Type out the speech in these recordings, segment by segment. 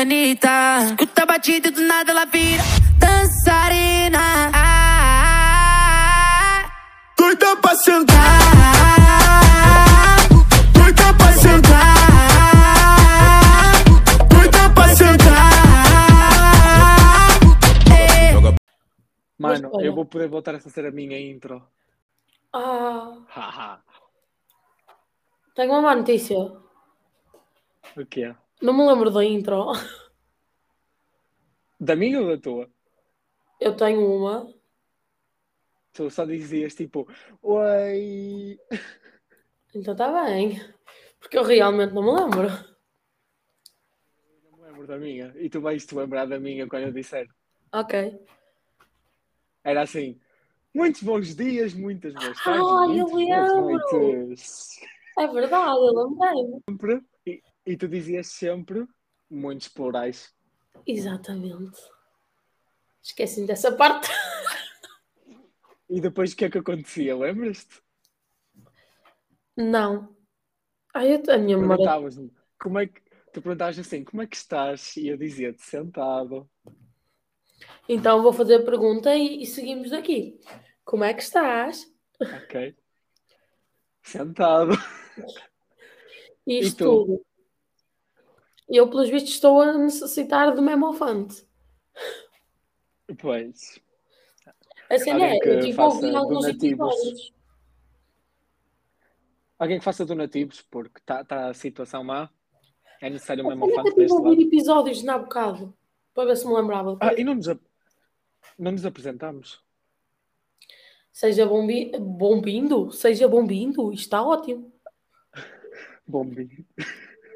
Anitta. Escuta a batida e do nada ela vira dançarina. Ah, Doida pra sentar, ah, doida pra sentar, doida pra sentar. Mano, eu vou poder voltar a fazer a minha intro. Ah, Haha. tenho uma má notícia. o quê? Não me lembro da intro. Da minha ou da tua? Eu tenho uma. Tu só dizias tipo, oi. Então está bem. Porque eu realmente não me lembro. Não me lembro da minha. E tu vais te lembrar da minha quando eu disser. Ok. Era assim. Muitos bons dias, muitas boas tardes, Ah, eu lembro. É verdade, eu lembrei. E, tu dizias sempre muitos plurais. Exatamente. Esqueci dessa parte. E depois o que é que acontecia? Lembras-te? Não. Ai, eu, a minha memória. Perguntavas-me como é que. Tu perguntavas assim, como é que estás? E eu dizia-te sentado. Então vou fazer a pergunta e, e seguimos daqui. Como é que estás? Ok. Sentado. Isto E tu? tudo. Eu, pelos vistos, estou a necessitar do memofante. Pois. A cena é, eu tive a faça ouvir alguns episódios. Alguém que faça donativos, porque está tá a situação má. É necessário mesmo é tive deste a ouvir lado. episódios na bocado. Para ver se me lembrava. Ah, e não nos, não nos apresentamos. Seja bombi... bom-vindo, seja bom-vindo, está ótimo. Bombi.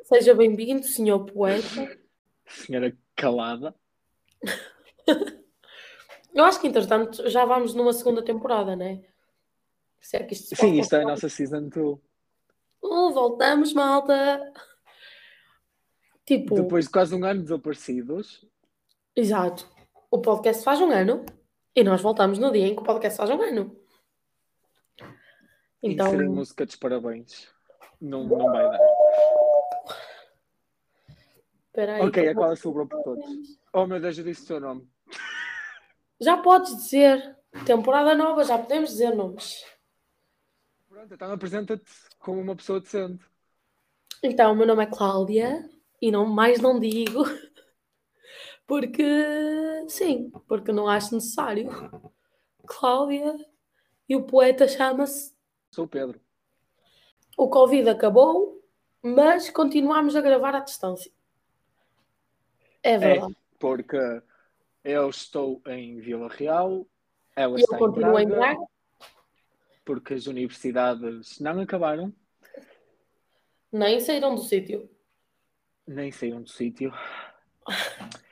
Seja bem-vindo, senhor poeta. Senhora calada. Eu acho que, entretanto, já vamos numa segunda temporada, não é? Se é que isto se Sim, isto é a nossa season 2. Oh, voltamos, malta. Tipo, Depois de quase um ano desaparecidos. exato. O podcast faz um ano e nós voltamos no dia em que o podcast faz um ano. Então, Inserir música dos parabéns. Não, não vai dar. Espera aí. ok, é qual é sobrou por todos. Oh meu Deus, eu disse o teu nome. Já podes dizer. Temporada nova, já podemos dizer nomes. Pronto, então apresenta-te como uma pessoa decente. Então, o meu nome é Cláudia e não, mais não digo porque sim, porque não acho necessário. Cláudia e o poeta chama-se Sou o Pedro. O Covid acabou, mas continuamos a gravar à distância. É É, verdade. porque eu estou em Vila Real, ela E eu está em continuo em Braga, Braga. porque as universidades não acabaram, Nem saíram do sítio. nem saíram do sítio.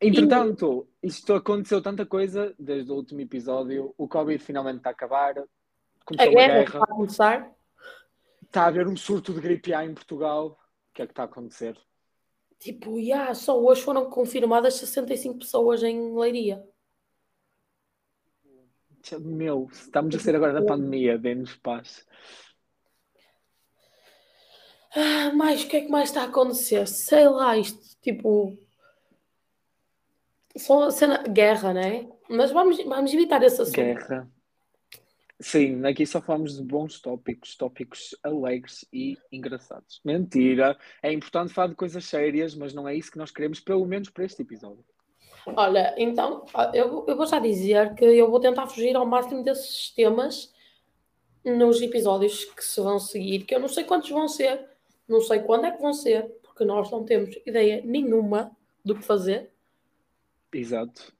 Entretanto, isto aconteceu tanta coisa desde o último episódio. O Covid finalmente está a acabar. A Começou uma guerra guerra. está a começar. Está a haver um surto de gripe A em Portugal. O que é que está a acontecer? Tipo, yeah, só hoje foram confirmadas 65 pessoas em Leiria. Meu, estamos a ser agora na pandemia, dê-nos paz. Ah, mais, o que é que mais está a acontecer? Sei lá, isto, tipo. Só cena. Guerra, né? Mas vamos, vamos evitar esse assunto. Guerra. Sim, aqui só falamos de bons tópicos, tópicos alegres e engraçados. Mentira, é importante falar de coisas sérias, mas não é isso que nós queremos, pelo menos para este episódio. Olha, então, eu, eu vou já dizer que eu vou tentar fugir ao máximo desses temas nos episódios que se vão seguir, que eu não sei quantos vão ser, não sei quando é que vão ser, porque nós não temos ideia nenhuma do que fazer. Exato.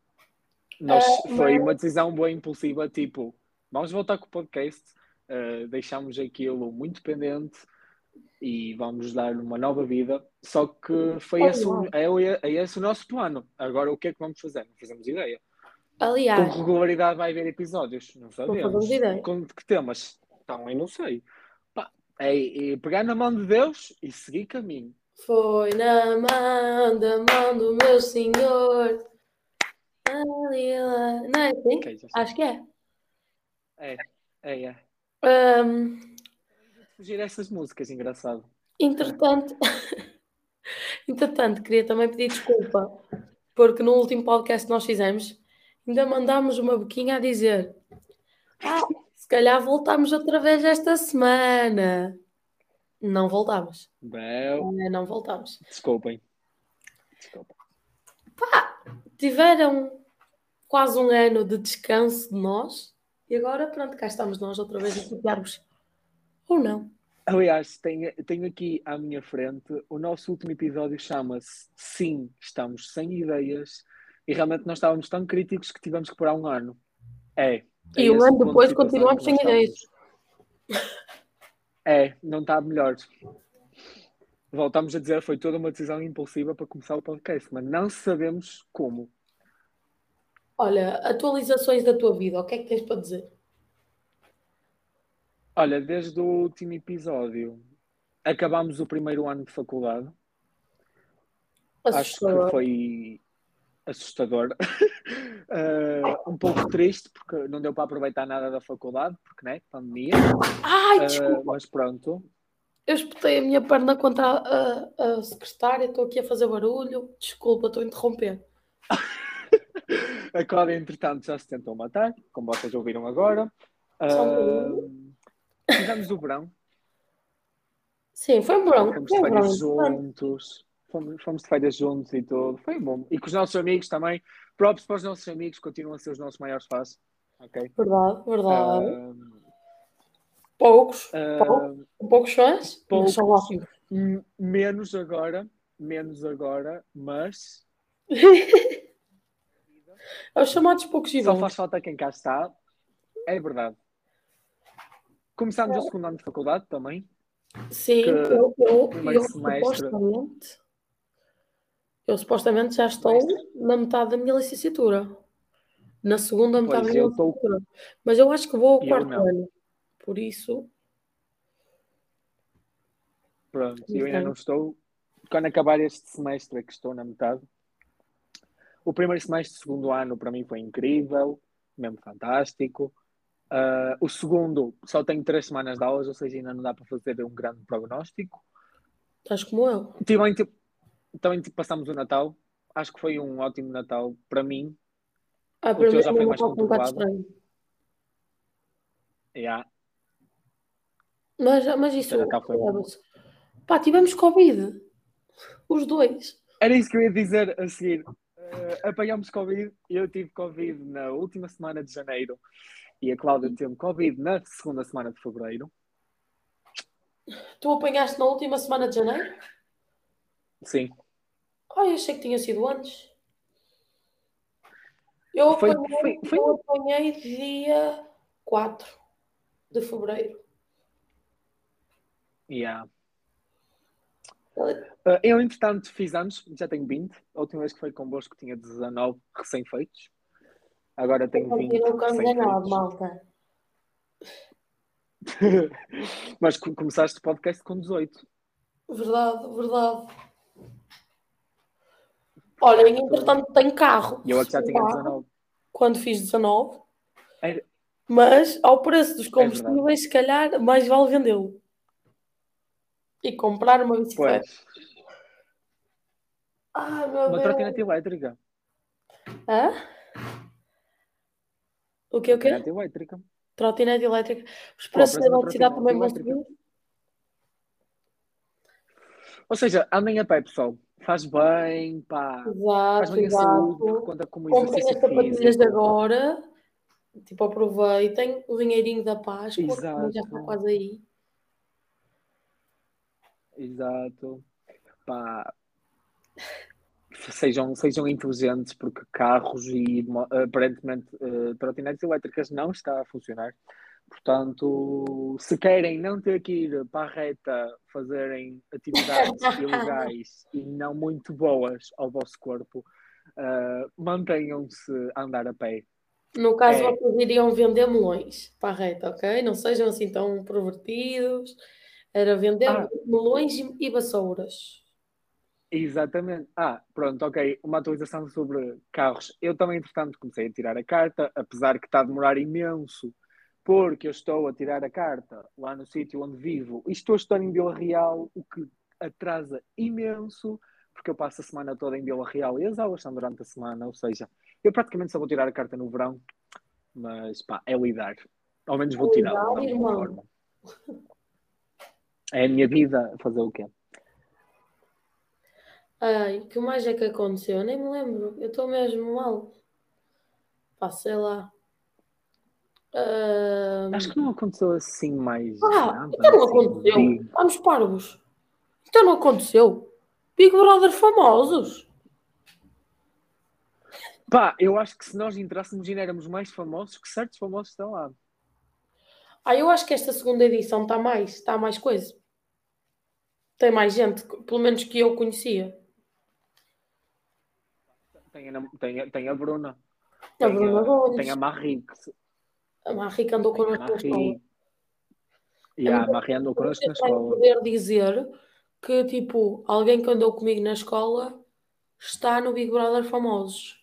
Nós, Ah, foi mas- uma decisão boa impulsiva, tipo, vamos voltar com o podcast, uh, deixámos aquilo muito pendente e vamos dar uma nova vida. Só que foi Oh, esse, o- é, é esse o nosso plano. Agora, o que é que vamos fazer? Não fazemos ideia. Com Aliás, regularidade vai haver episódios? Não sabemos. fazemos ideia. Com que temas? Também não sei. Pá, é, é pegar na mão de Deus e seguir caminho. foi na mão da mão do meu senhor. Ali. Não é assim? Ok, já sei. Acho que é. É, é, é. Ahm, Fugir essas músicas, engraçado. entretanto, Entretanto, queria também pedir desculpa, porque no último podcast que nós fizemos, ainda mandámos uma boquinha a dizer: Ah, se calhar voltámos outra vez esta semana. Não voltámos. Bel, Não voltámos. desculpem. Desculpa. Tiveram quase um ano de descanso de nós e agora, pronto, cá estamos nós outra vez a copiar-vos. Ou não? Aliás, tenho, tenho aqui à minha frente o nosso último episódio chama-se Sim, estamos sem ideias e realmente nós estávamos tão críticos que tivemos que parar um ano. É. é E um ano de depois continuamos sem ideias. É, não está melhor. Voltamos a dizer, foi toda uma decisão impulsiva para começar o podcast, mas não sabemos como. Olha, atualizações da tua vida, o que é que tens para dizer? Olha, desde o último episódio acabámos o primeiro ano de faculdade. Acho Assustador. que foi assustador. Eh, um pouco triste, porque não deu para aproveitar nada da faculdade, porque, né, pandemia. Ai, Eh, desculpa, mas pronto. eu espetei a minha perna contra a, a- a secretária, estou aqui a fazer barulho. Desculpa, estou a interromper. A Cláudia, entretanto, já se tentou matar, como vocês ouviram agora. Uh, Fizemos o verão, Sim, foi um verão. fomos de férias juntos, fomos, fomos de férias juntos e tudo. Foi bom. E com os nossos amigos também. Props para os nossos amigos, continuam a ser os nossos maiores fãs. Ok? Verdade, verdade. Uh, poucos, uh, poucos, poucos fãs, poucos. são ótimos. Menos agora, menos agora, mas É os chamados poucos e só faz falta quem cá está. É verdade. Começámos o segundo ano de faculdade também. Sim, que eu, eu, eu semestre- supostamente, eu supostamente já estou na metade da minha licenciatura. Na segunda metade Pois, da minha eu estou- licenciatura. Mas eu acho que vou ao Eu quarto não. ano. Por isso, Pronto, eu ainda Então. não estou. Quando acabar este semestre, é que estou na metade. O primeiro semestre, segundo ano, para mim foi incrível, mesmo fantástico. Ah, o segundo, só tenho três semanas de aulas, ou seja, ainda não dá para fazer um grande prognóstico. estás como eu. Também, tipo, também tipo, passamos o Natal. Acho que foi um ótimo Natal para mim. Ah, para mim já foi um mais um conturbado? estranho. Yeah. Mas, mas isso. Pá, tivemos Covid. Os dois. Era isso que eu ia dizer a seguir. Uh, apanhámos Covid. Eu tive Covid na última semana de janeiro e a Cláudia teve Covid na segunda semana de fevereiro. Tu apanhaste na última semana de janeiro? Sim. Ai, achei que tinha sido antes. Eu Foi- apanhei, foi- foi- eu apanhei dia 4 de fevereiro. Yeah. Uh, eu, entretanto, fiz anos, já tenho 20. A última vez que foi convosco tinha 19 recém-feitos. Agora tenho 20 Continuo com 19, recém-feitos. malta. Mas co- começaste o podcast com 18. Verdade, verdade. Olha, e, entretanto tenho carro. E eu aqui já tinha Carro, 19. Quando fiz 19. Era- Mas ao preço dos É combustíveis, se calhar, mais vale vendê-lo. E comprar uma bicicleta. Pois, Ai, meu uma Deus. trotinete elétrica. Hã? O que, o quê? Trotinete elétrica. Trotinete elétrica. Os preços da eletricidade também vão subir. Ou seja, andem a pé, pessoal. Faz bem, pá. Faz Exato, bem a saúde, exato. conta como Comprem as sapatilhas de agora. Tipo, aproveitem o dinheirinho da Páscoa, já está Exato. quase aí. Exato. Pá. Sejam, sejam inteligentes, porque carros e aparentemente eh, trotinetes elétricas não está a funcionar. Portanto, se querem não ter que ir para a reta fazerem atividades ilegais e não muito boas ao vosso corpo, eh, mantenham-se a andar a pé. No caso, É. vocês iriam vender melões para a reta, ok? Não sejam assim tão pervertidos. Era vender Ah. melões e vassouras. Exatamente. Ah, pronto, ok. Uma atualização sobre carros. Eu também, entretanto, comecei a tirar a carta, apesar que está a demorar imenso, porque eu estou a tirar a carta lá no sítio onde vivo e estou a estudar em Vila Real, o que atrasa imenso, porque eu passo a semana toda em Vila Real e as aulas são durante a semana, ou seja, eu praticamente só vou tirar a carta no verão, mas pá, é lidar. Ao menos vou tirar de Lidar, alguma forma. É a minha vida fazer o quê? Ai, o que mais é que aconteceu? Eu nem me lembro. Eu estou mesmo mal. Pá, sei lá. Ahm, Acho que não aconteceu assim mais Ah, nada. então não assim, aconteceu. digo. Vamos parvos. Então não aconteceu. Big Brother famosos. Pá, eu acho que se nós entrássemos ainda éramos mais famosos que certos famosos estão lá. Ah, eu acho que esta segunda edição está mais, está mais coisa. Tem mais gente, pelo menos que eu conhecia. Tem a, tem, a- tem a Bruna. A Tem Bruna Gomes. Tem a Marie. que se- A Marie que andou a connosco na escola. E a Marie andou connosco na escola. poder dizer que, tipo, alguém que andou comigo na escola está no Big Brother Famosos.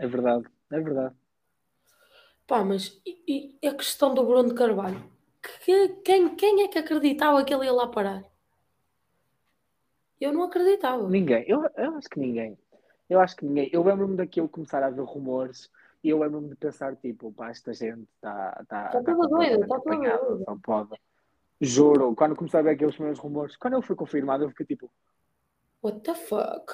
É verdade, é verdade. Pá, mas e, e a questão do Bruno de Carvalho? Que- quem, quem é que acreditava que ele ia lá parar? Eu não acreditava. Ninguém, eu, eu acho que ninguém. Eu acho que ninguém. Eu lembro-me daquilo começar a haver rumores e eu lembro-me de pensar, tipo, pá, esta gente está tá, Tá toda doida, tá toda apanhada, doida. só pode. Juro, quando comecei a ver aqueles primeiros rumores, quando ele foi confirmado, eu fiquei tipo, What the fuck?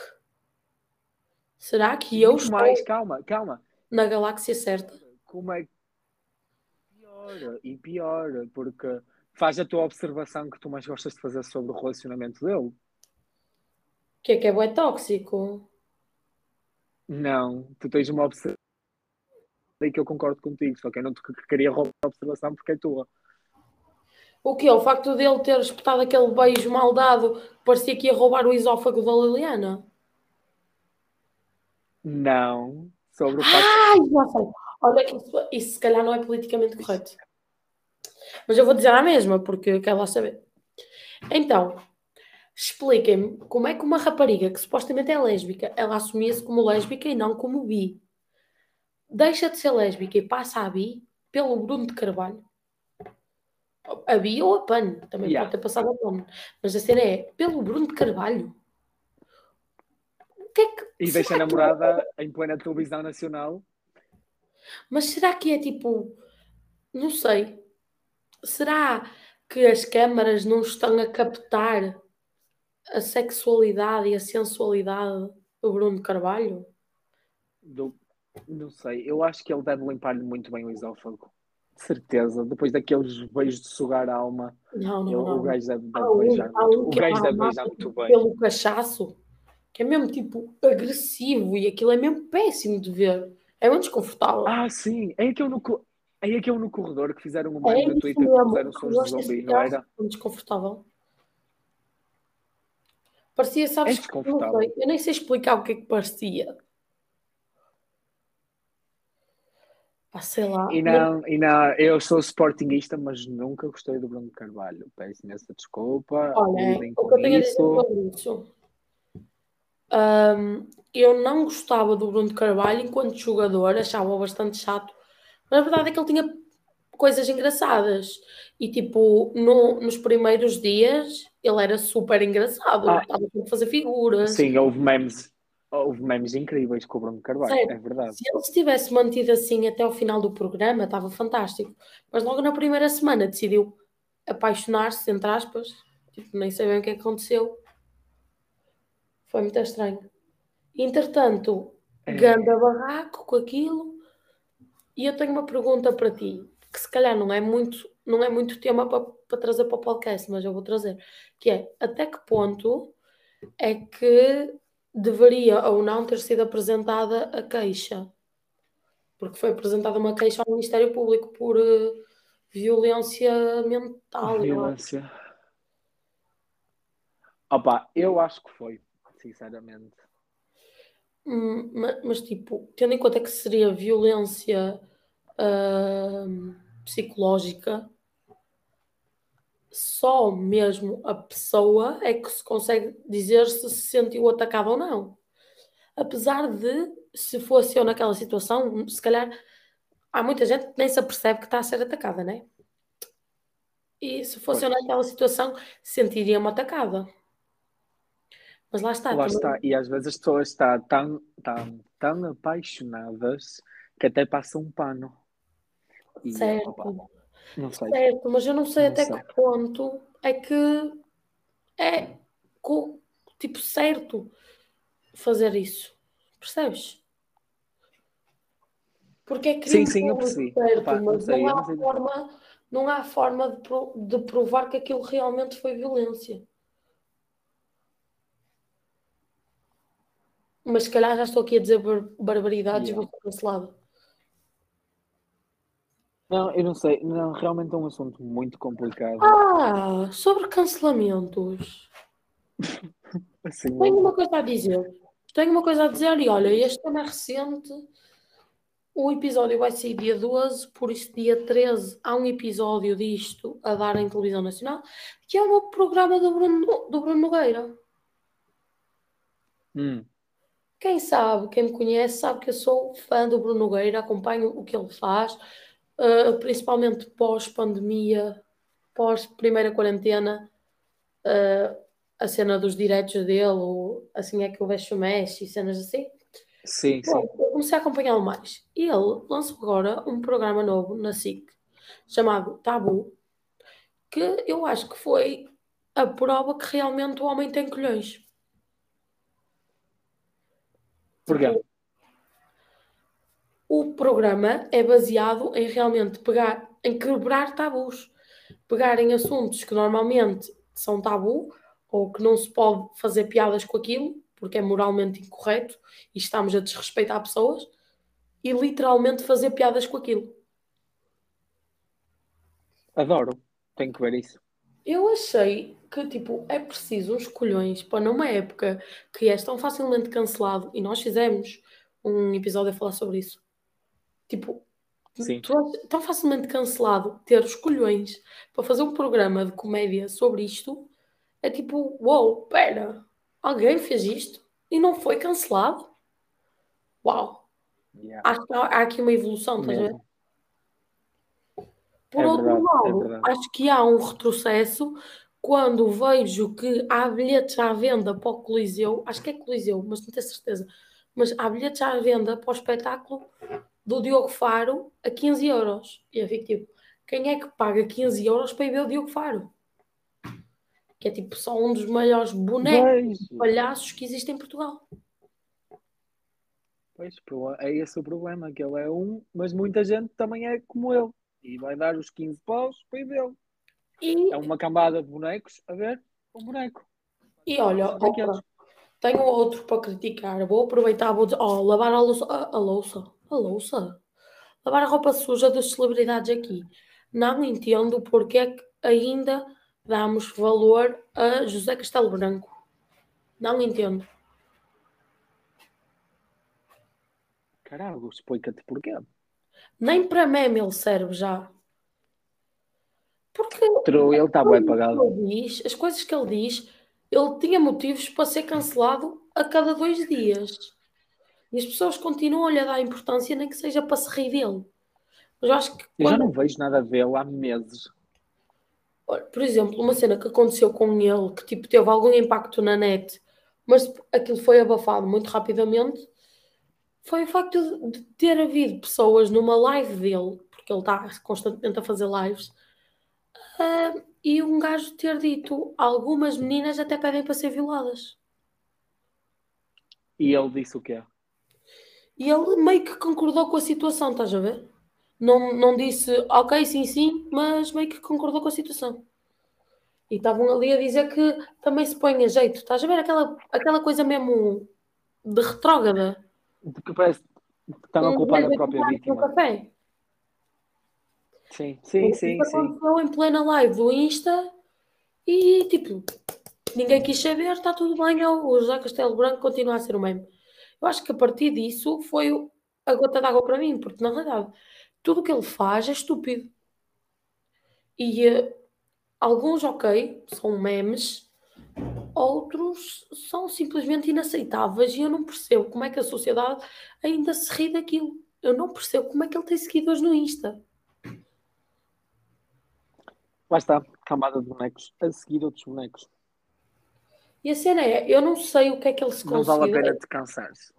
Será que eu muito estou mais, calma, calma. na galáxia certa? Como é que pior e pior, porque faz a tua observação que tu mais gostas de fazer sobre o relacionamento dele. Que é que é bué tóxico? Não, tu tens uma observação aí que eu concordo contigo, só que eu não te queria roubar a observação porque é tua. O que é? O facto dele ter espetado aquele beijo mal dado parecia que ia roubar o esófago da Liliana? Não, sobre o facto. Ai, já sei. Olha que isso, isso se calhar não é politicamente correto. Mas eu vou dizer a mesma, porque eu quero lá saber. Então, expliquem-me como é que uma rapariga que supostamente é lésbica, ela assumia-se como lésbica e não como bi. Deixa de ser lésbica e passa a bi pelo Bruno de Carvalho. A bi ou a PAN, também Yeah. pode ter passado a PAN. Mas a cena é pelo Bruno de Carvalho. O que é que, E deixa a namorada em plena televisão nacional. Mas será que é tipo. Não sei. Será que as câmaras não estão a captar a sexualidade e a sensualidade do Bruno Carvalho? Do... Não sei, eu acho que ele deve limpar-lhe muito bem o esófago. De certeza, depois daqueles beijos de sugar a alma, Não, não, o não. gajo deve, deve um, beijar há muito. um O é gajo deve beijar muito bem. pelo cachaço, que é mesmo tipo agressivo e aquilo é mesmo péssimo de ver. É muito desconfortável. Ah, sim, é aquele no, é aquele no corredor que fizeram um é meme no isso Twitter que mesmo. fizeram Eu sons de zumbi, não era? muito desconfortável. Parecia, sabes, É que- desconfortável. eu nem sei explicar o que é que parecia. Pá, sei lá. E não, e não, eu sou sportinguista, mas nunca gostei do Bruno Carvalho. Peço imensa desculpa. Olha, o que eu tenho a dizer isso. sobre isso. Hum, eu não gostava do Bruno Carvalho enquanto jogador, achava-o bastante chato. Mas a verdade é que ele tinha coisas engraçadas. E tipo, no- nos primeiros dias ele era super engraçado. Ah. Estava a fazer figuras. Sim, houve memes, houve memes incríveis com o Bruno Carvalho, Sério? é verdade. Se ele se tivesse mantido assim até ao final do programa, estava fantástico. Mas logo na primeira semana decidiu apaixonar-se, entre aspas. Tipo, nem sei bem o que é que aconteceu. Foi muito estranho. Entretanto, É. ganda barraco com aquilo. E eu tenho uma pergunta para ti, que se calhar não é muito, não é muito tema para, para trazer para o podcast, mas eu vou trazer, que é até que ponto é que deveria ou não ter sido apresentada a queixa? Porque foi apresentada uma queixa ao Ministério Público por eh, violência mental. Violência. Opa, eu acho que foi, sinceramente. Hum, ma- mas, tipo, tendo em conta que seria violência ahm, psicológica, só mesmo a pessoa é que se consegue dizer se se sentiu atacada ou não. Apesar de, se fosse eu naquela situação, se calhar há muita gente que nem se apercebe que está a ser atacada, né? E se fosse eu Pois. naquela situação, sentiria-me atacada. Mas lá está. Lá também- está. E às vezes as pessoas estão tão, tão, tão apaixonadas que até passam um pano. E, Certo. opa, não sei. Certo, mas eu não sei Não até sei. que ponto é que é tipo certo fazer isso. Percebes? Porque é crime Sim, sim, eu público, percebi. certo, Opa, não mas sei, não, há não sei. forma, não há forma de, pro- de provar que aquilo realmente foi violência. Mas se calhar já estou aqui a dizer bar- barbaridades e Yeah. vou ser cancelada. Não, eu não sei. Não, realmente é um assunto muito complicado. Ah, sobre cancelamentos. Assim, Tenho uma coisa a dizer. Tenho uma coisa a dizer e olha, este tema é recente. O episódio vai sair dia 12, por isso dia 13 há um episódio disto a dar em televisão nacional, que é o meu programa do Bruno, do Bruno Nogueira. hum, Quem sabe, quem me conhece, sabe que eu sou fã do Bruno Nogueira, acompanho o que ele faz, uh, principalmente pós-pandemia, pós-primeira quarentena, uh, a cena dos direitos dele, ou assim é que eu vejo o Messi, cenas assim. sim, sim. Pronto, eu comecei a acompanhá-lo mais. E ele lançou agora um programa novo na SIC, chamado Tabu, que eu acho que foi a prova que realmente o homem tem colhões. O programa é baseado em realmente pegar, em quebrar tabus, pegar em assuntos que normalmente são tabu ou que não se pode fazer piadas com aquilo porque é moralmente incorreto e estamos a desrespeitar pessoas e literalmente fazer piadas com aquilo. Adoro. Tenho que ver isso. Eu achei que tipo é preciso uns colhões para numa época que és tão facilmente cancelado e nós fizemos um episódio a falar sobre isso. Tipo, Sim. tu és tão facilmente cancelado ter os colhões para fazer um programa de comédia sobre isto é tipo, uou, pera, alguém fez isto e não foi cancelado? Uau, Yeah. acho que há, há aqui uma evolução, estás a ver? Por É outro verdade, é lado, verdade. acho que há um retrocesso quando vejo que há bilhetes à venda para o Coliseu, acho que é Coliseu, mas não tenho certeza, mas há bilhetes à venda para o espetáculo do Diogo Faro a 15 euros. E eu fico tipo, quem é que paga 15 euros para ir ver o Diogo Faro? Que é tipo só um dos maiores bonecos Pois, palhaços que existe em Portugal. pois, é esse o problema, que ele é um, mas muita gente também é como ele. E vai dar os 15 paus para ir vê-lo. E, É uma cambada de bonecos a ver um boneco. e olha, opa, tenho outro para criticar. Vou aproveitar, vou dizer, oh, lavar a louça, a, a louça, a louça, lavar a roupa suja das celebridades aqui. Não entendo porque é que ainda damos valor a José Castelo Branco. Não entendo. Caralho, explica-te porquê. Nem para meme ele serve já. Porque ele está bem pagado. diz, as coisas que ele diz, ele tinha motivos para ser cancelado a cada dois dias. E as pessoas continuam-lhe a dar importância, nem que seja para se rir dele. Mas eu acho que Eu já quando- não vejo nada a vê-lo há meses. Por exemplo, uma cena que aconteceu com ele, que tipo, teve algum impacto na net, mas aquilo foi abafado muito rapidamente, foi o facto de ter havido pessoas numa live dele, porque ele está constantemente a fazer lives, ah, e um gajo ter dito algumas meninas até pedem para ser violadas. E ele disse o quê? E ele meio que concordou com a situação, estás a ver? Não, não disse, ok, sim, sim, mas meio que concordou com a situação. E estavam ali a dizer que também se põe a jeito. Estás a ver aquela, aquela coisa mesmo de retrógrada? De que parece que estão a Um culpar a gajo própria vítima. Um café. Sim, sim, sim, Isso sim. aconteceu em plena live do Insta e tipo, ninguém quis saber, está tudo bem, o José Castelo Branco continua a ser o mesmo. Eu acho que a partir disso foi a gota d'água para mim, porque na realidade tudo o que ele faz é estúpido. E eh, alguns, ok, são memes, outros são simplesmente inaceitáveis e eu não percebo como é que a sociedade ainda se ri daquilo. Eu não percebo como é que ele tem seguidores no Insta. Lá está, camada de bonecos. A seguir outros bonecos. E a cena é, eu não sei o que é que ele se Não vale a considera. pena descansar-se.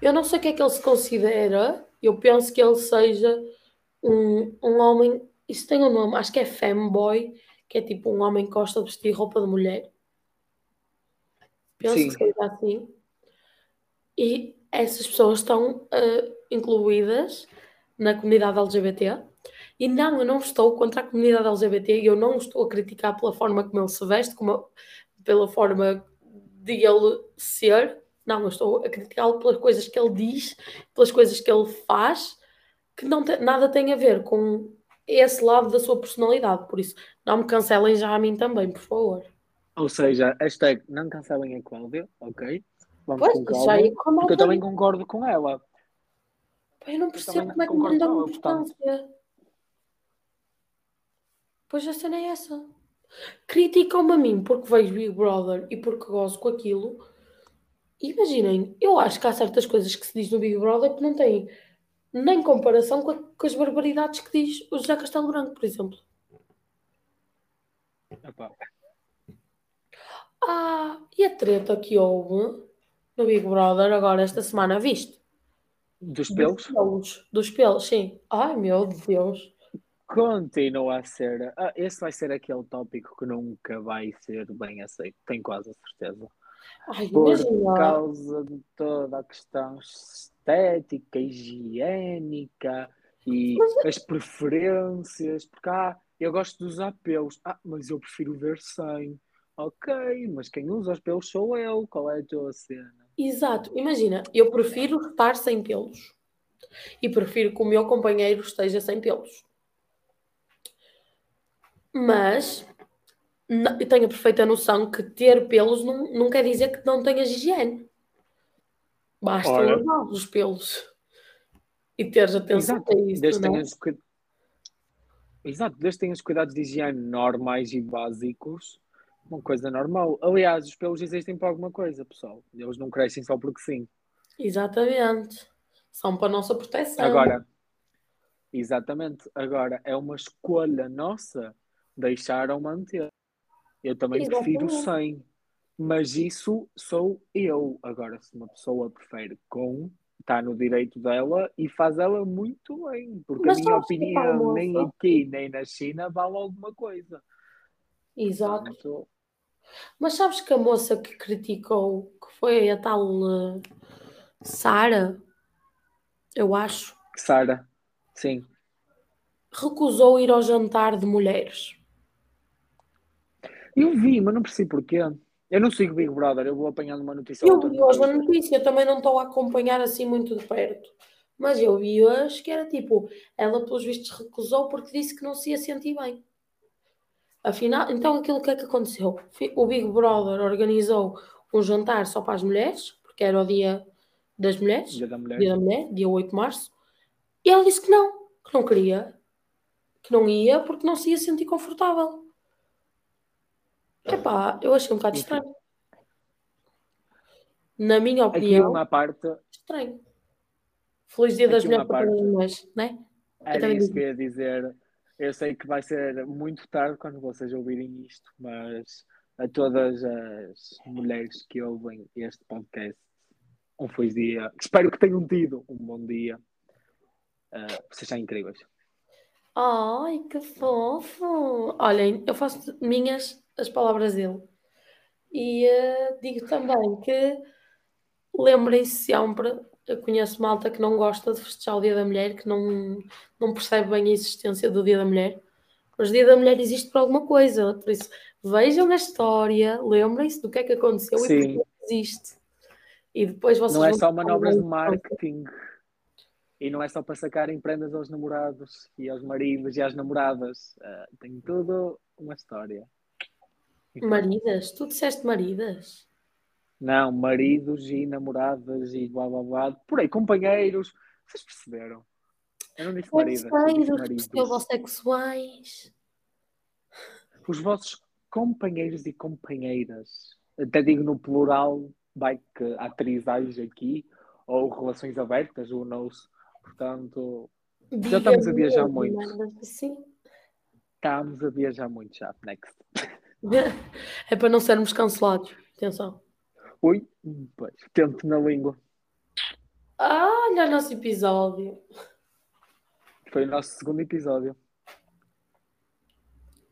Eu não sei o que é que ele se considera. Eu penso que ele seja um, um homem. Isso tem um nome, acho que é femboy, que é tipo um homem que gosta de vestir roupa de mulher. Penso Sim. que seja assim. E essas pessoas estão ah, incluídas na comunidade LGBT. E não, eu não estou contra a comunidade LGBT e eu não estou a criticar pela forma como ele se veste, como, pela forma de ele ser. Não, eu estou a criticá-lo pelas coisas que ele diz, pelas coisas que ele faz, que não tem, nada tem a ver com esse lado da sua personalidade. Por isso, não me cancelem já a mim também, por favor. Ou seja, hashtag não cancelem a Cláudia, ok? Vamos Pois, com calma. aí, como Porque eu também concordo com ela. Eu não percebo também como é que me dão ela, portanto. Pois a cena é essa. Criticam-me a mim porque vejo Big Brother e porque gosto com aquilo. Imaginem, eu acho que há certas coisas que se diz no Big Brother que não têm nem comparação com, a- com as barbaridades que diz o José Castelo Branco, por exemplo. Epá, Ah, e a treta que houve no Big Brother agora esta semana, viste? Dos Dos pelos, pelos, dos pelos, sim. Ai meu Deus. Continua a ser. Ah, esse vai ser aquele tópico que nunca vai ser bem aceito, tenho quase a certeza. Ai, Por imagina. causa de toda a questão estética, higiênica e as preferências, porque ah, eu gosto de usar pelos, ah, mas eu prefiro ver sem. Ok, mas quem usa os pelos sou eu, qual é a tua cena? Exato, imagina, eu prefiro estar sem pelos e prefiro que o meu companheiro esteja sem pelos. Mas n- eu tenho a perfeita noção que ter pelos não, não quer dizer que não tenhas higiene. Basta Ora. lavar os pelos e teres atenção Exato, a isso, desde não é? tenhas cui- Exato, desde tenhas cuidados de higiene normais e básicos, uma coisa normal. Aliás, os pelos existem para alguma coisa, pessoal. Eles não crescem só porque sim. Exatamente. São para a nossa proteção. Agora, exatamente, agora é uma escolha nossa deixar ou manter. Eu também prefiro Exatamente. sem, mas isso sou eu. Agora, se uma pessoa prefere com, está no direito dela e faz ela muito bem, porque Mas a minha opinião, nem aqui nem na China, vale alguma coisa. Exato. Portanto, Mas sabes que a moça que criticou, que foi a tal eh, Sara, eu acho, Sara, sim. recusou ir ao jantar de mulheres. Eu vi, mas não percebi porquê. Eu não sigo Big Brother, eu vou apanhando uma notícia Eu vi hoje a cada vez. notícia, eu também não estou a acompanhar assim muito de perto. Mas eu vi hoje que era tipo, ela pelos vistos recusou porque disse que não se ia sentir bem. Afinal, então aquilo que é que aconteceu? O Big Brother organizou um jantar só para as mulheres, porque era o dia das mulheres. Dia da mulher. Dia da Mulher, dia 8 de março, e ela disse que não, que não queria, que não ia porque não se ia sentir confortável. Epá, eu achei um bocado estranho. Na minha opinião, uma parte, estranho. Feliz dia das mulheres para todas mulheres, né? era isso digo. que eu ia dizer. Eu sei que vai ser muito tarde quando vocês ouvirem isto, mas a todas as mulheres que ouvem este podcast, um feliz dia. Espero que tenham tido um bom dia. Uh, vocês são incríveis. Ai, que fofo! Olhem, eu faço minhas as palavras dele. E eh, digo também que lembrem-se sempre, eu conheço malta que não gosta de festejar o Dia da Mulher, que não, não percebe bem a existência do Dia da Mulher. Mas o Dia da Mulher existe por alguma coisa, por isso vejam a história, lembrem-se do que é que aconteceu e Sim. porque existe. E depois vocês Não é só manobras de marketing. E não é só para sacarem prendas aos namorados e aos maridos e às namoradas. Uh, tem tudo uma história. Maridas, tu disseste maridas? Não, maridos e namoradas e blá blá blá. Por aí, companheiros. Vocês perceberam? Eu não disse maridas, maridos. homossexuais. Os vossos companheiros e companheiras. Até digo no plural, vai que há trisais aqui, ou relações abertas, ou não Portanto, Já estamos a viajar muito. Assim. estamos a viajar muito já. Next. É para não sermos cancelados. Atenção. Pois, tento na língua. Ah, olha o nosso episódio. Foi o nosso segundo episódio.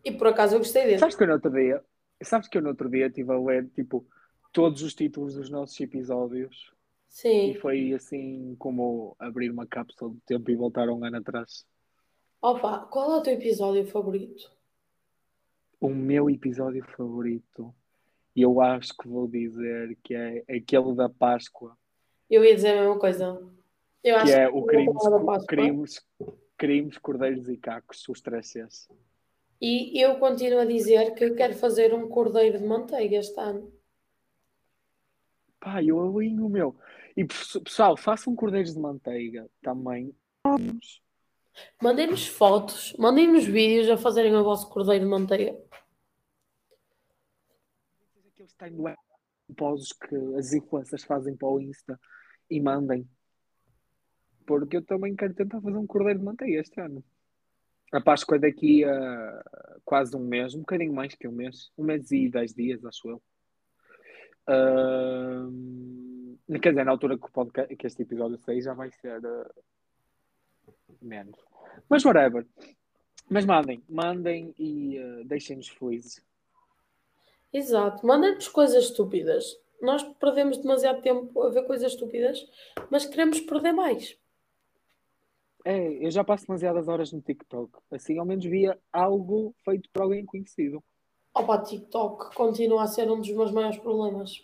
E por acaso eu gostei dele. Sabes que eu no outro dia, sabes que eu no outro dia estive a ler, tipo, todos os títulos dos nossos episódios Sim. e foi assim como abrir uma cápsula do tempo e voltar um ano atrás. Opa, qual é o teu episódio favorito? O meu episódio favorito, e eu acho que vou dizer que é aquele da Páscoa, Eu ia dizer a mesma coisa. Eu que é o eu crimes, crimes, crimes, cordeiros e cacos, os três Cs. E eu continuo a dizer que quero fazer um cordeiro de manteiga este ano. Pá, eu alinho o meu. E pessoal, façam cordeiros de manteiga também. Mandem-nos fotos, mandem-nos vídeos a fazerem o vosso cordeiro de manteiga. Time poses que as influências fazem para o Insta e mandem. Porque eu também quero tentar fazer um cordeiro de manteiga este ano. A Páscoa é daqui a quase um mês, um bocadinho mais que um mês, um mês e dez dias, acho eu. Ahm, quer dizer, na altura que, podcast, que este episódio sair já vai ser ah, menos. Mas whatever. Mas mandem, mandem e ah, deixem-nos felizes. Exato, mandem-nos coisas estúpidas. Nós perdemos demasiado tempo a ver coisas estúpidas, mas queremos perder mais. É, eu já passo demasiadas horas no TikTok. Assim, ao menos via algo feito por alguém conhecido. Opa, TikTok continua a ser um dos meus maiores problemas.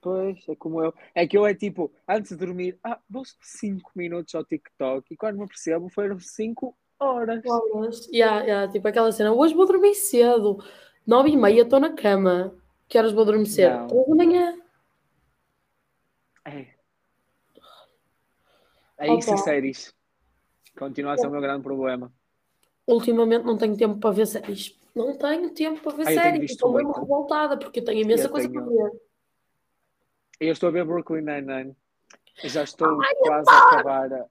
Pois, é como eu. É que eu é tipo, antes de dormir, ah, vou 5 minutos ao TikTok. E quando me percebo, foram 5 horas. Horas. Yeah, yeah, tipo aquela cena, hoje vou dormir cedo. Nove e meia estou na cama. Que horas vou dormir cedo? Não. Três da manhã. É. É isso e séries. Continua a ser o meu grande problema. Ultimamente não tenho tempo para ver séries. Não tenho tempo para ver Ah, séries. Estou mesmo revoltada porque eu tenho imensa Eu coisa tenho- para ver. Eu estou a ver Brooklyn Nine-Nine. Já estou quase a acabar.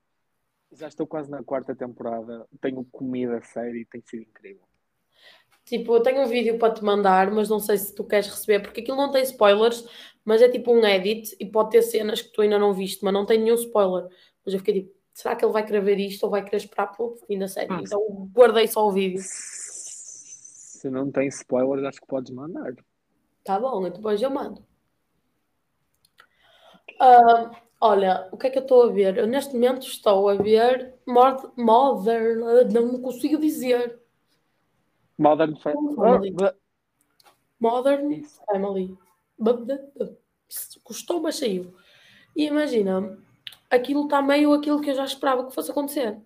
Já estou quase na quarta temporada. Tenho comido a série e tem sido incrível. Tipo, eu tenho um vídeo para te mandar, mas não sei se tu queres receber, porque aquilo não tem spoilers, mas é tipo um edit e pode ter cenas que tu ainda não viste, mas não tem nenhum spoiler. Mas eu fiquei tipo, será que ele vai querer ver isto ou vai querer esperar pelo fim da série? Ah, Então guardei só o vídeo. Se não tem spoilers, acho que podes mandar. Tá bom, e depois eu mando. Ah, olha, o que é que eu estou a ver? Eu neste momento estou a ver Mod- Modern, não consigo dizer. Modern Family. Modern Isso. Family. Custou, mas saiu. E imagina, aquilo está meio aquilo que eu já esperava que fosse acontecer.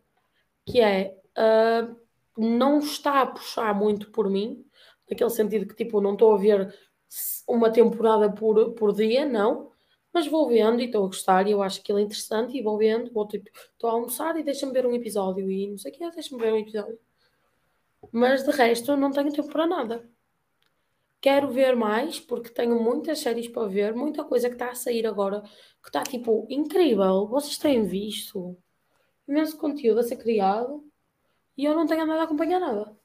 Que é, ah, não está a puxar muito por mim, naquele sentido que tipo, não estou a ver uma temporada por, por dia, não. Mas vou vendo e estou a gostar e eu acho é interessante e vou vendo, vou tipo, estou a almoçar e deixa-me ver um episódio e não sei o que, deixa-me ver um episódio. Mas de resto não tenho tempo para nada. Quero ver mais porque tenho muitas séries para ver, muita coisa que está a sair agora que está tipo incrível. Vocês têm visto imenso conteúdo a ser criado e eu não tenho andado a acompanhar nada.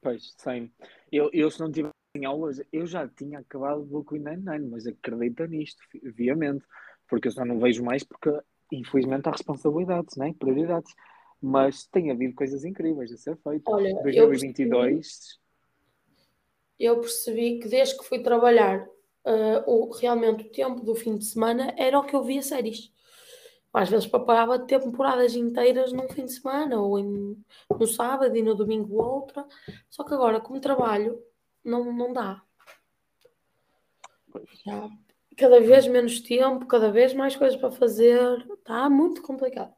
Pois, sim. Eu, eu se não tivesse aulas, eu já tinha acabado o Brooklyn Nine-Nine, mas acredita nisto, obviamente. Porque eu só não vejo mais porque, infelizmente, há responsabilidades, né? prioridades. Mas tem havido coisas incríveis a ser feitas. Olha, eu 2022, Eu percebi que desde que fui trabalhar ah, o, realmente o tempo do fim de semana era o que eu via séries. Às vezes preparava temporadas inteiras num fim de semana ou em- no sábado e no domingo outra. Só que agora, como trabalho, não, não dá. Já cada vez menos tempo, cada vez mais coisas para fazer. Está muito complicado.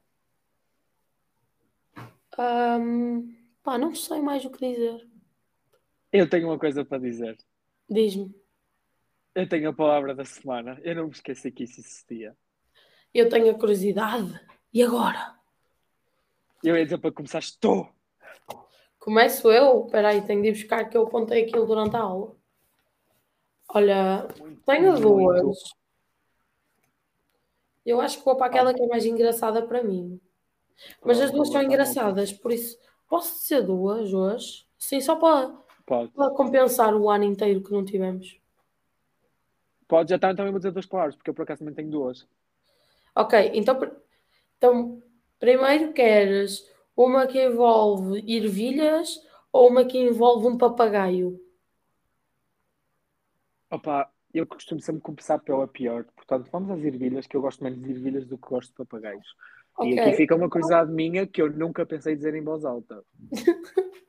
Ahm, pá, não sei mais o que dizer. eu tenho uma coisa para dizer. Diz-me. Eu tenho a palavra da semana. Eu não me esqueci que isso existia. Eu tenho a curiosidade. E agora? Eu ia dizer para começar, estou! Começo eu? Espera aí, tenho de ir buscar que eu contei aquilo durante a aula. Olha, Muito, tenho muito. duas. Eu acho que vou para aquela que é mais engraçada para mim. Mas as duas são engraçadas, por isso posso dizer duas hoje? Sim, só para, Pode. Para compensar o ano inteiro que não tivemos. Pode, já está, também vou dizer duas palavras, porque eu por acaso também tenho duas. Ok, então, então primeiro queres uma que envolve ervilhas ou uma que envolve um papagaio? Opa, eu costumo sempre começar pela pior. Portanto, vamos às ervilhas, que eu gosto menos de ervilhas do que gosto de papagaios. E Ok. aqui fica uma curiosidade minha que eu nunca pensei dizer em voz alta.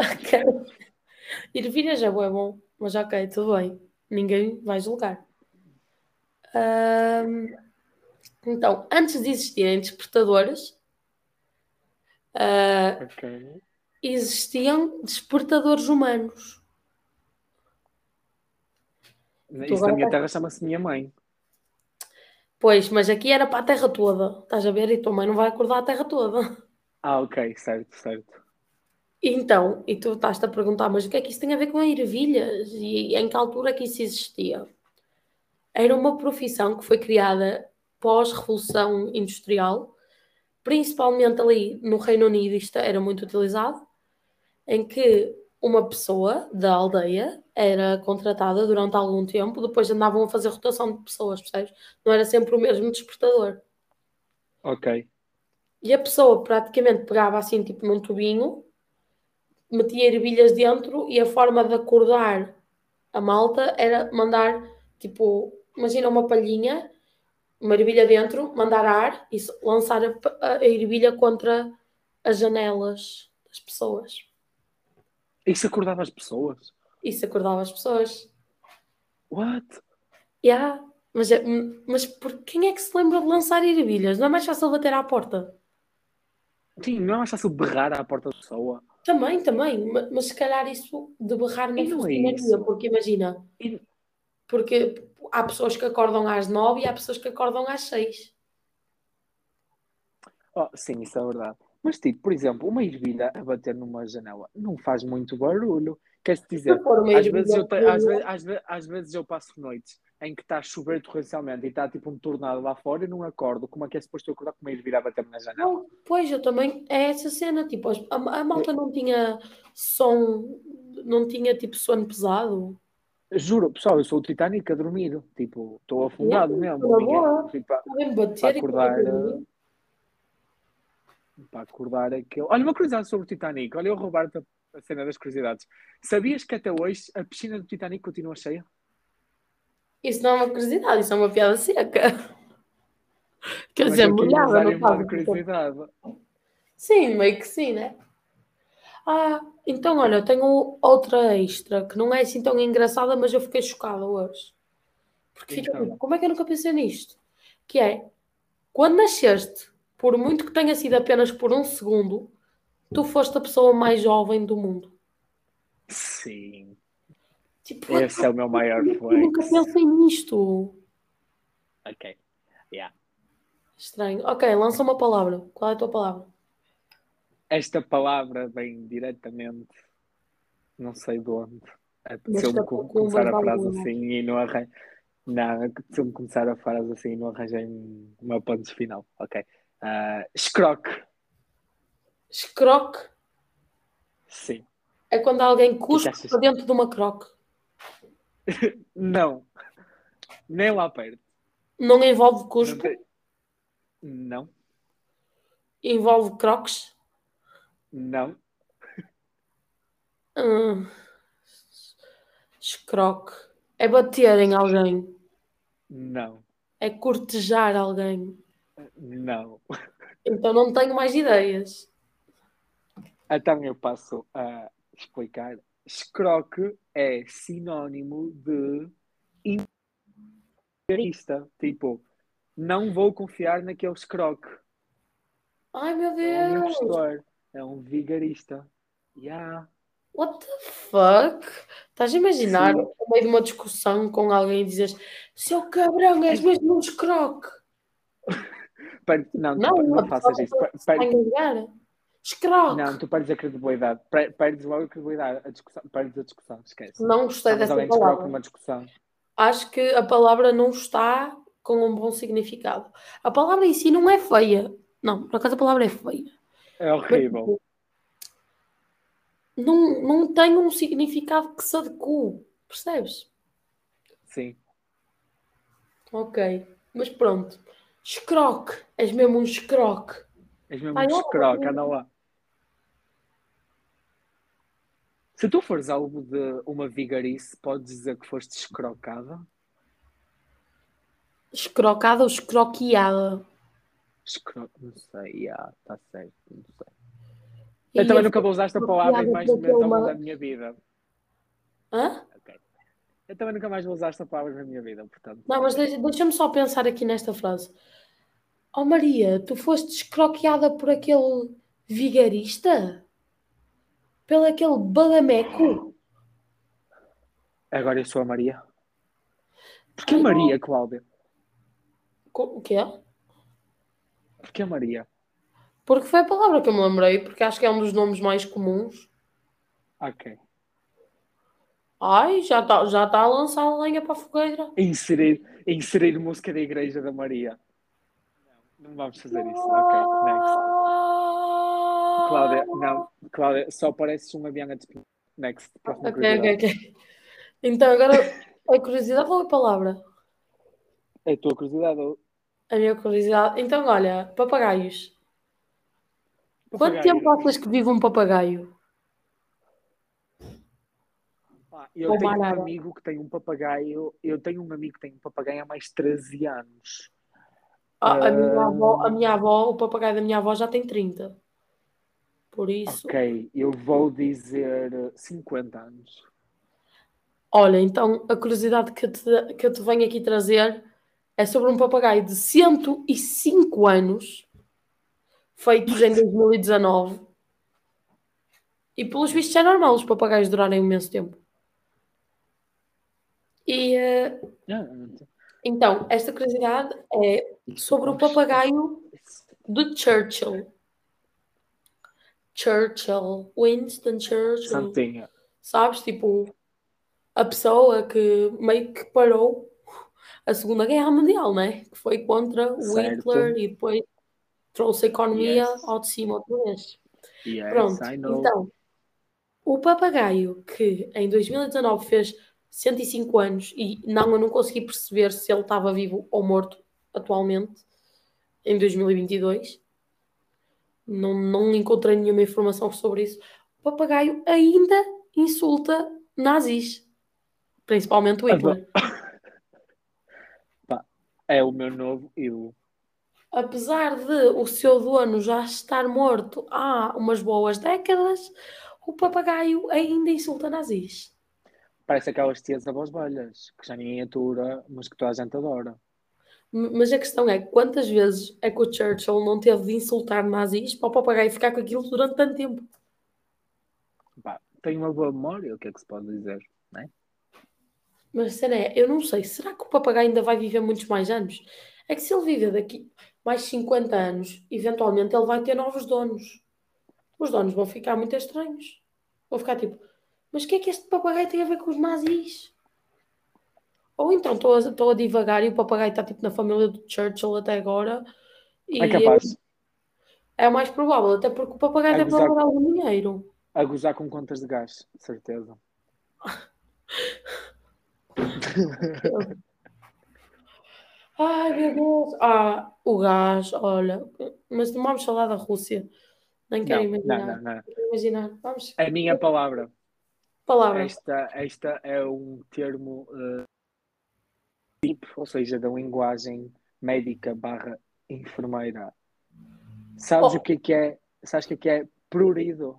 Ok. Ervilhas é bué bom, mas ok, tudo bem. Ninguém vai julgar. Ahm, então, antes de existirem despertadores, ah, Ok. existiam despertadores humanos. Isso na minha terra chama-se minha mãe. Pois, mas aqui era para a terra toda. Estás a ver? E tua mãe não vai acordar a terra toda. Ah, ok, certo, certo. Então, e tu estás-te a perguntar, mas o que é que isso tem a ver com ervilhas? E em que altura é que isso existia? Era uma profissão que foi criada pós-revolução industrial, principalmente ali no Reino Unido, isto era muito utilizado, em que uma pessoa da aldeia era contratada durante algum tempo, depois andavam a fazer rotação de pessoas, percebes? Não era sempre o mesmo despertador. Ok. E a pessoa praticamente pegava assim, tipo num tubinho, metia ervilhas dentro e a forma de acordar a malta era mandar, tipo, imagina uma palhinha, uma ervilha dentro, mandar ar e lançar a, a ervilha contra as janelas das pessoas. Isso acordava as pessoas? Isso acordava as pessoas. What? Yeah. Mas, é- mas por quem é que se lembra de lançar ervilhas? Não é mais fácil bater à porta? Sim, não é mais fácil berrar à porta da pessoa? Também, também, ma- mas se calhar isso de berrar E não é isso. porque imagina, E- porque há pessoas que acordam às nove e há pessoas que acordam às seis. Oh, sim, isso é verdade. Mas, tipo, por exemplo, uma ervilha a bater numa janela não faz muito barulho. Queres dizer, for uma às vezes, eu às, vezes, às, ve- às vezes eu passo noites em que está a chover torrencialmente e está tipo um tornado lá fora e não acordo. Como é que é suposto eu acordar com ervilha a bater-me na janela? não, pois eu também, é essa cena, tipo, a, a malta não tinha som, não tinha tipo sono pesado. Juro, pessoal, eu sou o Titanic a dormir. Tipo, estou afundado mesmo. boa. tipo, para, acordar. eh, Para acordar aquele. Olha, uma curiosidade sobre o Titanic. Olha, eu roubar-te a- cena das curiosidades. Sabias que até hoje a piscina do Titanic continua cheia? Isso não é uma curiosidade, isso é uma piada seca. Quer Mas dizer, eu quis molhada, não estava. curiosidade. Sim, meio que sim, né? Ah, então olha, eu tenho outra extra que não é assim tão engraçada, mas eu fiquei chocada hoje. Porque Então. como é que eu nunca pensei nisto? Que é, quando nasceste, por muito que tenha sido apenas por um segundo, tu foste a pessoa mais jovem do mundo. Sim. Tipo, Esse é o meu maior eu nunca flex. pensei nisto. Ok. Yeah. Estranho. Ok, lança uma palavra. Qual é a tua palavra? Esta palavra vem diretamente, não sei de onde. Está co- com começar a frase assim e não arranjei. Não, apeteceu-me começar a frase assim e não arranjei um- uma ponte final. Ok. Ah, escroque. Escroque Sim. é quando alguém cuspe para dentro de uma croque. Não. Nem lá perto. Não envolve Não, cuspe, tem- não. envolve croques. Não. Hum. Escroque. É bater em alguém. Não. É cortejar alguém. Não. Então não tenho mais ideias. Então eu passo a explicar. Escroque é sinónimo de vigarista. Tipo, não vou confiar naquele escroque. Ai meu É um Deus. impostor. É um vigarista. Yeah. What the fuck? Estás a imaginar Sim. no meio de uma discussão com alguém e dizes seu cabrão, és mesmo um escroque. Não, Não, não a faças isso. Per- está a per- engasgar. Escroque. Não, tu perdes a credibilidade. Per- Perdes logo a credibilidade. A discussão. Perdes a discussão. Esquece. Não gostei Mas dessa palavra. numa discussão. Acho que a palavra não está com um bom significado. A palavra em si não é feia. Não, por acaso a palavra é feia. É horrível. não, não tem um significado que se adequa, percebes? Sim. Ok, mas pronto. Escroque, és mesmo um escroque. És mesmo Ai, um escroque, anda lá. Se tu fores algo de uma vigarice, podes dizer que foste escrocada? Escrocada ou escroqueada? Escro... Não sei, já, está certo, não sei. Eu também nunca vou usar esta palavra em escroqueada mais é momento uma- da minha vida. Hã? Eu também nunca mais vou usar esta palavra na minha vida, portanto. Não, mas deixa- deixa-me só pensar aqui nesta frase. Oh Maria, tu foste escroqueada por aquele vigarista? Pelo aquele badameco? Agora eu sou a Maria. Porquê Ai, não. Maria, Cláudia? Co- O quê? Porquê Maria? Porque foi a palavra que eu me lembrei, porque acho que é um dos nomes mais comuns. Ok. Ai, já está já tá a lançar a lenha para a fogueira. Inserir, inserir música da Igreja da Maria. Não, não vamos fazer isso. Ok, next. Cláudia, não. Cláudia, só pareces uma Biana de Next. Ok, ok, ok. Então, agora a curiosidade ou a palavra? É a tua curiosidade. ou- A minha curiosidade. Então, olha, papagaios. Quanto tempo achas que vive um papagaio? Pá, eu Ou tenho um nada. amigo que tem um papagaio. Eu tenho um amigo que tem um papagaio há mais de 13 anos. A, a minha Ah. avó, a minha avó, o papagaio da minha avó já tem 30. Por isso. Ok, eu vou dizer eh, 50 anos. Olha, então a curiosidade que eu te, que eu te venho aqui trazer é sobre um papagaio de 105 anos, feitos em 2019. E pelos vistos é normal os papagaios durarem um imenso tempo. E eh, Ah, sei. então, esta curiosidade é sobre o papagaio de Churchill. Churchill, Winston Churchill. Santinha. Sabes? Tipo, a pessoa que meio que parou a Segunda Guerra Mundial, né? Que foi contra o Certo. Hitler e depois trouxe a economia Yes. ao de cima outra vez. Yes, Pronto, então, o papagaio que em 2019 fez 105 anos e não, eu não consegui perceber se ele estava vivo ou morto atualmente, em 2022. Não, não encontrei nenhuma informação sobre isso. O papagaio ainda insulta nazis, principalmente o Hitler. É o meu novo ídolo. Apesar de o seu dono já estar morto há umas boas décadas, o papagaio ainda insulta nazis. Parece aquelas tias avós velhas, que já ninguém atura, mas que toda a gente adora. Mas a questão é quantas vezes é que o Churchill não teve de insultar nazis para o papagaio ficar com aquilo durante tanto tempo? Pá, tem uma boa memória, o que é que se pode dizer? Não é? Mas é, eu não sei, será que o papagaio ainda vai viver muitos mais anos? É que se ele viver daqui mais 50 anos, eventualmente ele vai ter novos donos. Os donos vão ficar muito estranhos. Vão ficar tipo, mas o que é que este papagaio tem a ver com os nazis? Ou então estou a, estou a divagar e o papagaio está tipo na família do Churchill até agora. E É capaz. é o mais provável, até porque o papagaio É deve gozar- dar algum dinheiro. A gozar com contas de gás, certeza. Ai meu Deus! Ah, o gás, olha. Mas não vamos falar da Rússia. Nem quero Não, imaginar. não, não, não. Quero imaginar. Vamos. A minha palavra. Palavra. Esta, esta é um termo eh, tipo, ou seja, da linguagem médica barra enfermeira. Sabes Oh. o que é que é? Sabes o que é que é prurido?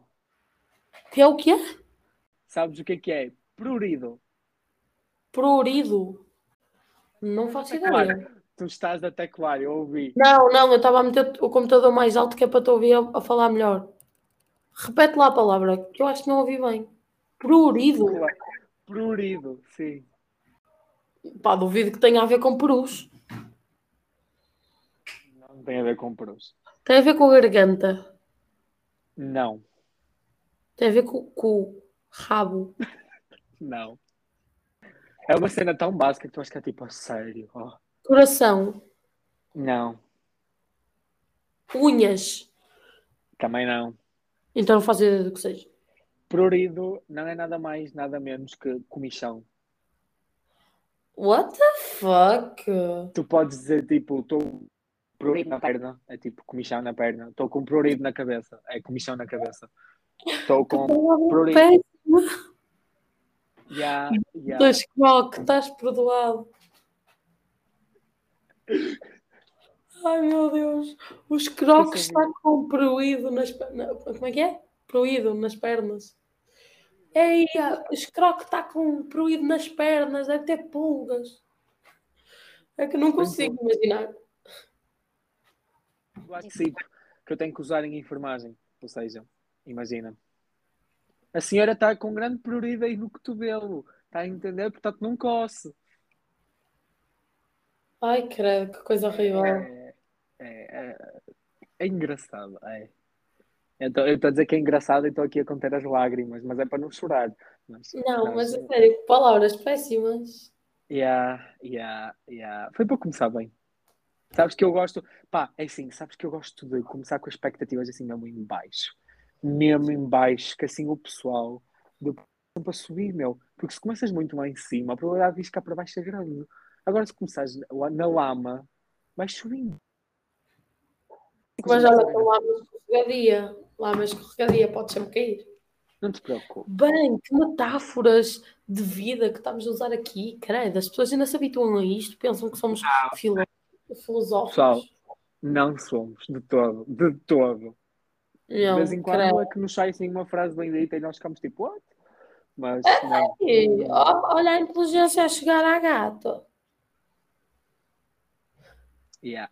Que é o que é? Sabes o que é que é prurido? Prurido. Não faço ideia. Tu estás a teclar, eu ouvi. Não, não, eu estava a meter o computador mais alto que é para te ouvir a, a falar melhor. Repete lá a palavra, que eu acho que não ouvi bem. Prurido. Prurido, sim. Pá, duvido que tenha a ver com perus. Não tem a ver com perus. Tem a ver com garganta. Não, Tem a ver com, com o rabo. não. É uma cena tão básica que tu achas que é tipo a sério. Oh. Coração. Não, Unhas. também não. Então não faço ideia do que seja. Prurido não é nada mais, nada menos que comichão. What the fuck? Tu podes dizer tipo, estou prurido na perna, é tipo comichão na perna. Estou com prurido na cabeça, é comichão na cabeça. Estou com prurido. Péssimo. Yeah, yeah. Dois croque, estás perdoado. Ai meu Deus, os croques Esqueci. está com proído nas pernas. Como é que é? Proído nas pernas. Ei, escroque está com proído nas pernas, deve ter pulgas. É que não consigo imaginar. Eu acho que sim, que eu tenho que usar em enfermagem. Ou seja, imagina. A senhora está com grande prioridade aí no cotovelo. Está a entender? Portanto, não coce. Ai, credo, que coisa horrível. É, é, é, é engraçado. É. Eu estou a dizer que é engraçado e estou aqui a conter as lágrimas, mas é para não chorar. Mas, Não, mas a sério, palavras péssimas. Yeah, yeah, yeah. Foi para começar bem. Sabes que eu gosto. Pá, é assim, sabes que eu gosto de começar com expectativas assim mesmo em baixo. Mesmo em baixo, que assim o pessoal do sempre a subir, meu. Porque se começas muito lá em cima, a probabilidade de cá para baixo é grande. Agora, se começares na, na lama, vais subindo. Mas olha, com lama escorregadia. Lama escorregadia, pode sempre cair. Não te preocupes. Bem, que metáforas de vida que estamos a usar aqui, credo. As pessoas ainda se habituam a isto, pensam que somos filosóficos. Pessoal, não somos, de todo, de todo. De Não, vez em quando credo. é que nos sai assim uma frase bem dita e nós ficamos tipo, what? Mas não. Olha a inteligência a chegar à gata. Yeah.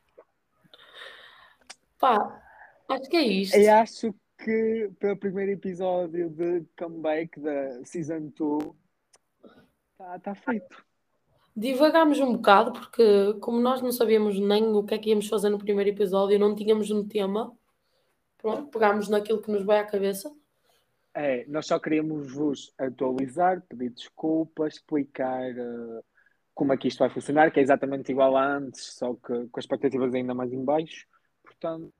Pá, acho que é isto. Eu acho que pelo primeiro episódio de comeback da Season 2 está tá feito. Divagámos um bocado, porque como nós não sabíamos nem o que é que íamos fazer no primeiro episódio, não tínhamos um tema, pronto, pegámos naquilo que nos vai à cabeça. É, nós só queríamos vos atualizar, pedir desculpa, explicar eh, como é que isto vai funcionar, que é exatamente igual a antes, só que com as expectativas ainda mais em baixo. Portanto,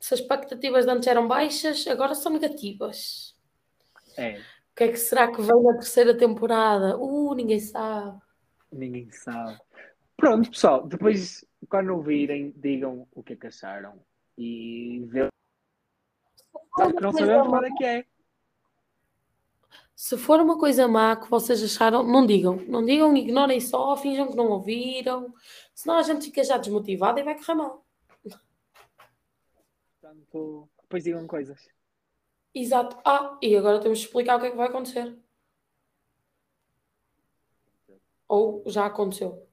Se as expectativas de antes eram baixas, agora são negativas. é, O que é que será que vem na terceira temporada? Uh, ninguém sabe. ninguém sabe. Pronto, pessoal, depois, quando ouvirem, digam o que é que acharam. E vê que não sabemos qual é que é. Se for uma coisa má que vocês acharam, não digam. Não digam, ignorem só, finjam que não ouviram. Senão a gente fica já desmotivado e vai correr mal. Portanto, depois digam coisas. Exato. Ah, e agora temos de explicar o que é que vai acontecer. Ou já aconteceu.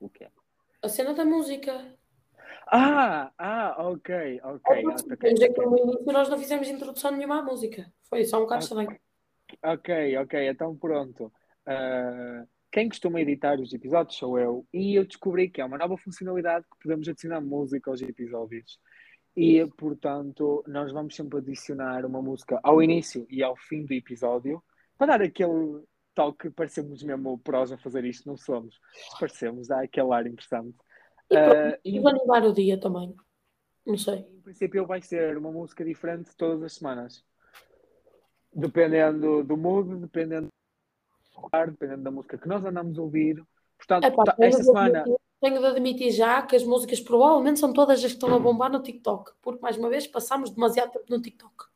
O que é? A cena da música. Ah, ah, ok, ok. Ah, temos aqui ok. no início nós não fizemos introdução nenhuma à música. Foi só um bocado Ok. estranho. Ok, ok, então pronto. Ah, quem costuma editar os episódios sou eu e eu descobri que é uma nova funcionalidade que podemos adicionar música aos episódios. E, portanto, nós vamos sempre adicionar uma música ao início e ao fim do episódio para dar aquele toque. Parecemos mesmo prós a fazer isto, não somos. Parecemos, dá aquele ar interessante. E pronto, e, e vou animar o dia também. Não sei. em princípio, vai ser uma música diferente todas as semanas. Dependendo do mood, dependendo dependendo da música que nós andamos a ouvir. Portanto, Epá, tá- esta semana. admitir, tenho de admitir já que as músicas provavelmente são todas as que estão a bombar no TikTok. Porque, mais uma vez, passámos demasiado tempo no TikTok.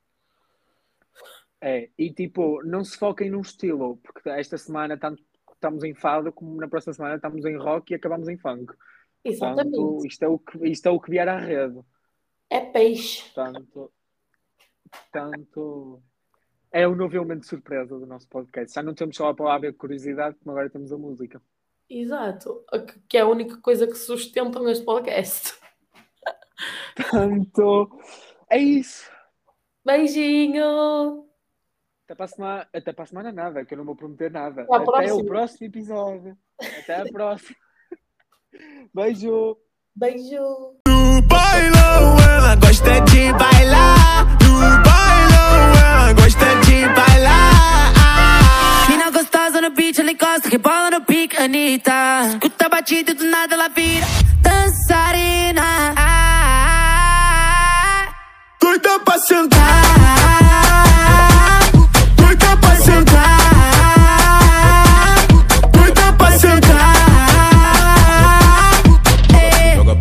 É, e tipo, não se foquem num estilo, porque esta semana tanto estamos em fado, como na próxima semana estamos em rock e acabamos em funk. Exatamente. Portanto, isto é o que, isto é o que vier à rede. É peixe. Portanto, portanto, é o novo elemento de surpresa do nosso podcast. Já não temos só a palavra curiosidade, como agora temos a música. Exato. Que- é a única coisa que sustentam este podcast. Portanto, é isso. Beijinho! Até para a semana, até para a semana nada, que eu não vou prometer nada. Até Até o próximo episódio. Até a próxima. Beijo. Beijo! No bailão ela gosta de bailar. Bailar. Mina gostosa no beat, ela encosta, rebola no pique, Anitta. Escuta a batida e do nada ela vira dançarina. Ah, ah, ah, ah. Doida pra sentar.